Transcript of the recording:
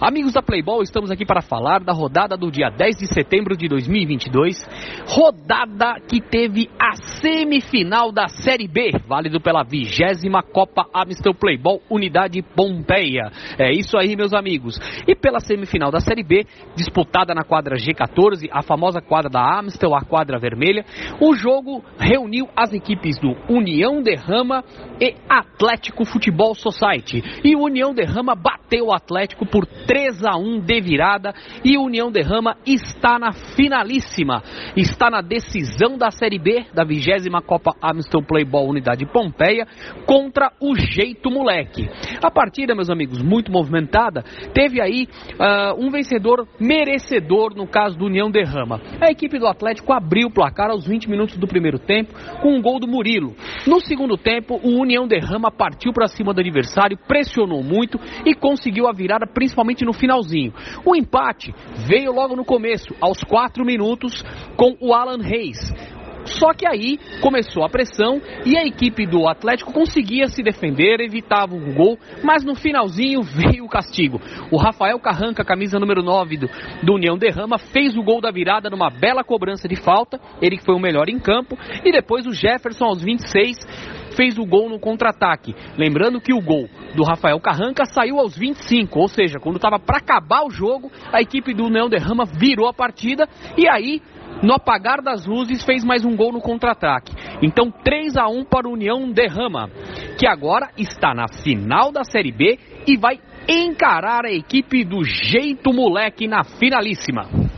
Amigos da Playboy, estamos aqui para falar da rodada do dia 10 de setembro de 2022. Rodada que teve a semifinal da Série B, válido pela vigésima Copa Amstel Playboy Unidade Pompeia. É isso aí, meus amigos. E pela semifinal da Série B, disputada na quadra G14, a famosa quadra da Amstel, a quadra vermelha, o jogo reuniu as equipes do União Derrama e Atlético Futebol Society. E o União Derrama bateu o Atlético por 3 a 1 de virada e o União Derrama está na finalíssima, está na decisão da Série B da 20 Copa Amstel Playball Unidade Pompeia contra o Jeito Moleque. A partida, meus amigos, muito movimentada, teve aí uh, um vencedor merecedor no caso do União Derrama. A equipe do Atlético abriu o placar aos 20 minutos do primeiro tempo com um gol do Murilo. No segundo tempo, o União Derrama partiu para cima do adversário, pressionou muito e conseguiu a virada, principalmente no finalzinho. O empate veio logo no começo, aos 4 minutos, com o Alan Reis. Só que aí começou a pressão e a equipe do Atlético conseguia se defender, evitava o gol, mas no finalzinho veio o castigo. O Rafael Carranca, camisa número 9 do, do União Derrama, fez o gol da virada numa bela cobrança de falta, ele que foi o melhor em campo, e depois o Jefferson aos 26 fez o gol no contra-ataque. Lembrando que o gol do Rafael Carranca saiu aos 25, ou seja, quando estava para acabar o jogo, a equipe do União Derrama virou a partida e aí no apagar das luzes, fez mais um gol no contra-ataque. Então 3 a 1 para o União Derrama, que agora está na final da Série B e vai encarar a equipe do Jeito Moleque na finalíssima.